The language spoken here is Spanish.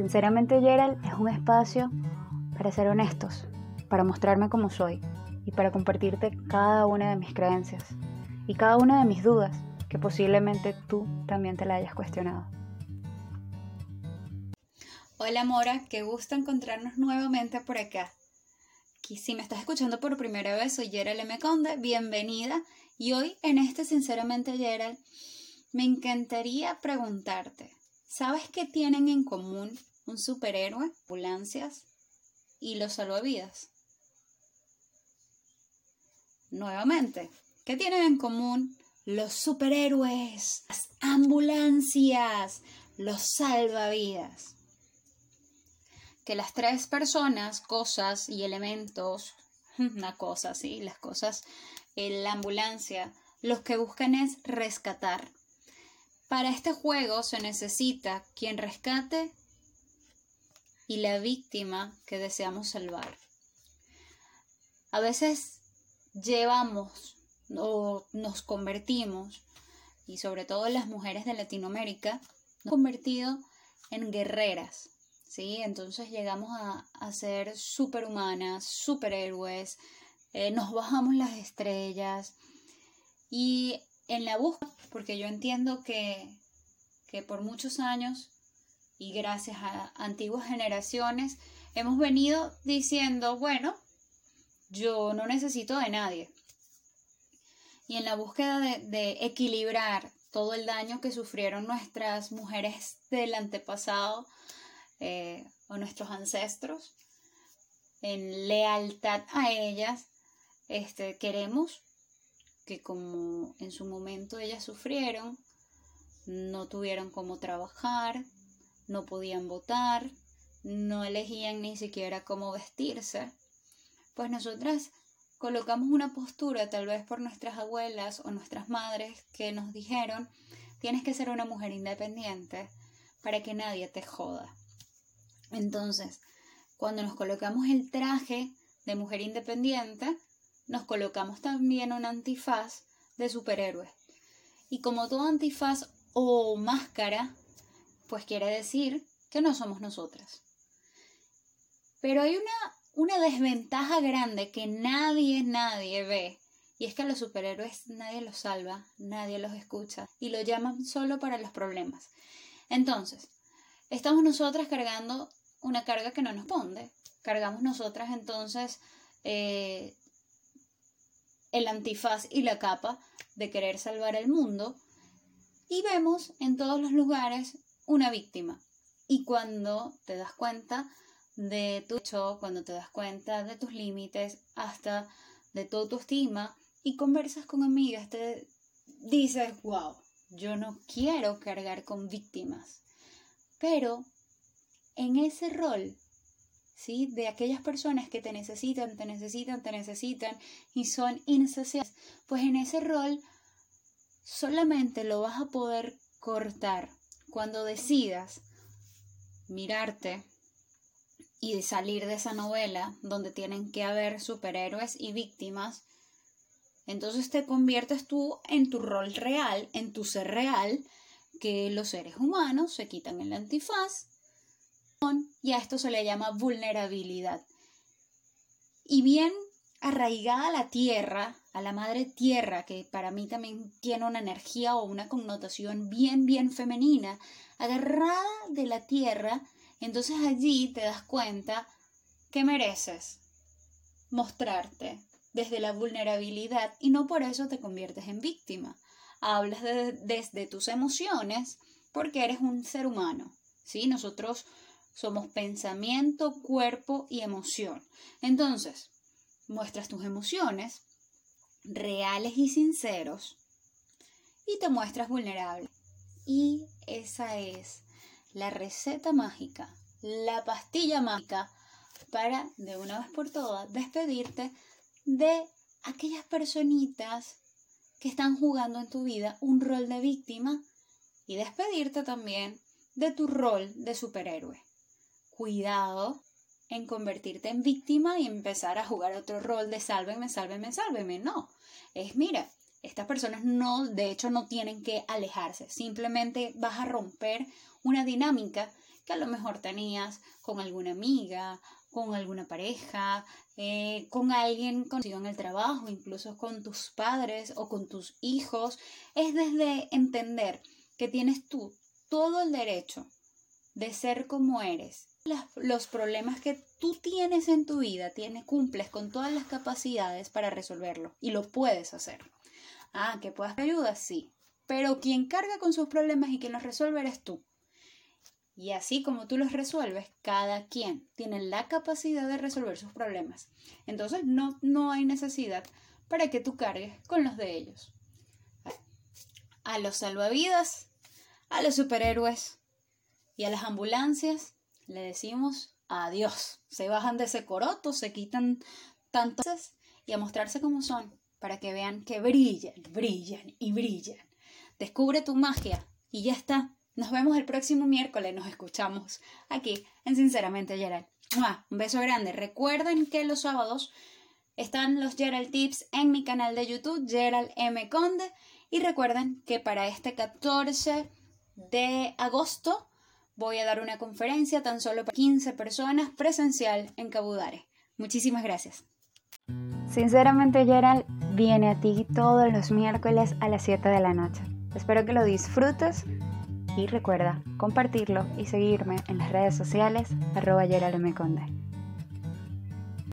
Sinceramente, Gerald es un espacio para ser honestos, para mostrarme como soy y para compartirte cada una de mis creencias y cada una de mis dudas que posiblemente tú también te la hayas cuestionado. Hola Mora, qué gusto encontrarnos nuevamente por acá. Si me estás escuchando por primera vez, soy Gerald M. Conde, bienvenida. Y hoy en este Sinceramente Gerald, me encantaría preguntarte, ¿sabes qué tienen en común un superhéroe, ambulancias y los salvavidas? Nuevamente, ¿qué tienen en común los superhéroes, las ambulancias, los salvavidas? Que las tres personas, cosas y elementos, una cosa, sí, las cosas, en la ambulancia, los que buscan es rescatar. Para este juego se necesita quien rescate y la víctima que deseamos salvar. A veces llevamos o nos convertimos, y sobre todo las mujeres de Latinoamérica, nos hemos convertido en guerreras, ¿sí? Entonces llegamos a, ser superhumanas, superhéroes, eh, nos bajamos las estrellas y en la búsqueda, porque yo entiendo que, que por muchos años y gracias a antiguas generaciones hemos venido diciendo, bueno, yo no necesito de nadie. Y en la búsqueda de, equilibrar todo el daño que sufrieron nuestras mujeres del antepasado eh, o nuestros ancestros, en lealtad a ellas, este, queremos que como en su momento ellas sufrieron, no tuvieron cómo trabajar, no podían votar, no elegían ni siquiera cómo vestirse, pues nosotras colocamos una postura, tal vez por nuestras abuelas o nuestras madres, que nos dijeron, tienes que ser una mujer independiente para que nadie te joda. Entonces, cuando nos colocamos el traje de mujer independiente, nos colocamos también un antifaz de superhéroe. Y como todo antifaz o máscara, pues quiere decir que no somos nosotras. Pero hay una una desventaja grande que nadie, nadie ve. Y es que a los superhéroes nadie los salva, nadie los escucha y lo llaman solo para los problemas. Entonces, estamos nosotras cargando una carga que no nos ponde. Cargamos nosotras entonces eh, el antifaz y la capa de querer salvar el mundo y vemos en todos los lugares una víctima. Y cuando te das cuenta, de tu hecho, cuando te das cuenta de tus límites, hasta de tu autoestima y conversas con amigas, te dices, wow, yo no quiero cargar con víctimas. Pero en ese rol, ¿sí? De aquellas personas que te necesitan, te necesitan, te necesitan y son insaciables, pues en ese rol solamente lo vas a poder cortar cuando decidas mirarte y salir de esa novela donde tienen que haber superhéroes y víctimas, entonces te conviertes tú en tu rol real, en tu ser real, que los seres humanos se quitan el antifaz y a esto se le llama vulnerabilidad. Y bien arraigada a la tierra, a la madre tierra, que para mí también tiene una energía o una connotación bien, bien femenina, agarrada de la tierra, entonces allí te das cuenta que mereces mostrarte desde la vulnerabilidad y no por eso te conviertes en víctima. Hablas desde tus emociones porque eres un ser humano. ¿sí? Nosotros somos pensamiento, cuerpo y emoción. Entonces, muestras tus emociones reales y sinceros y te muestras vulnerable. Y esa es la receta mágica, la pastilla mágica para, de una vez por todas, despedirte de aquellas personitas que están jugando en tu vida un rol de víctima y despedirte también de tu rol de superhéroe. Cuidado en convertirte en víctima y empezar a jugar otro rol de sálveme, sálveme, sálveme. No, es mira, estas personas no, de hecho, no tienen que alejarse, simplemente vas a romper una dinámica que a lo mejor tenías con alguna amiga, con alguna pareja, eh, con alguien conocido en el trabajo, incluso con tus padres o con tus hijos. Es desde entender que tienes tú todo el derecho de ser como eres. Los problemas que tú tienes en tu vida, tienes, cumples con todas las capacidades para resolverlo y lo puedes hacer. Ah, que puedas ayuda, sí. Pero quien carga con sus problemas y quien los resuelve eres tú. Y así como tú los resuelves, cada quien tiene la capacidad de resolver sus problemas. Entonces no, no hay necesidad para que tú cargues con los de ellos. A los salvavidas, a los superhéroes y a las ambulancias le decimos adiós. Se bajan de ese coroto, se quitan tantas y a mostrarse como son para que vean que brillan, brillan y brillan. Descubre tu magia y ya está. Nos vemos el próximo miércoles, nos escuchamos aquí en Sinceramente Gerald. Un beso grande. Recuerden que los sábados están los Gerald Tips en mi canal de YouTube, Gerald M. Conde. Y recuerden que para este 14 de agosto voy a dar una conferencia tan solo para 15 personas presencial en Cabudare. Muchísimas gracias. Sinceramente, Gerald viene a ti todos los miércoles a las 7 de la noche. Espero que lo disfrutes y recuerda compartirlo y seguirme en las redes sociales arroba Gerald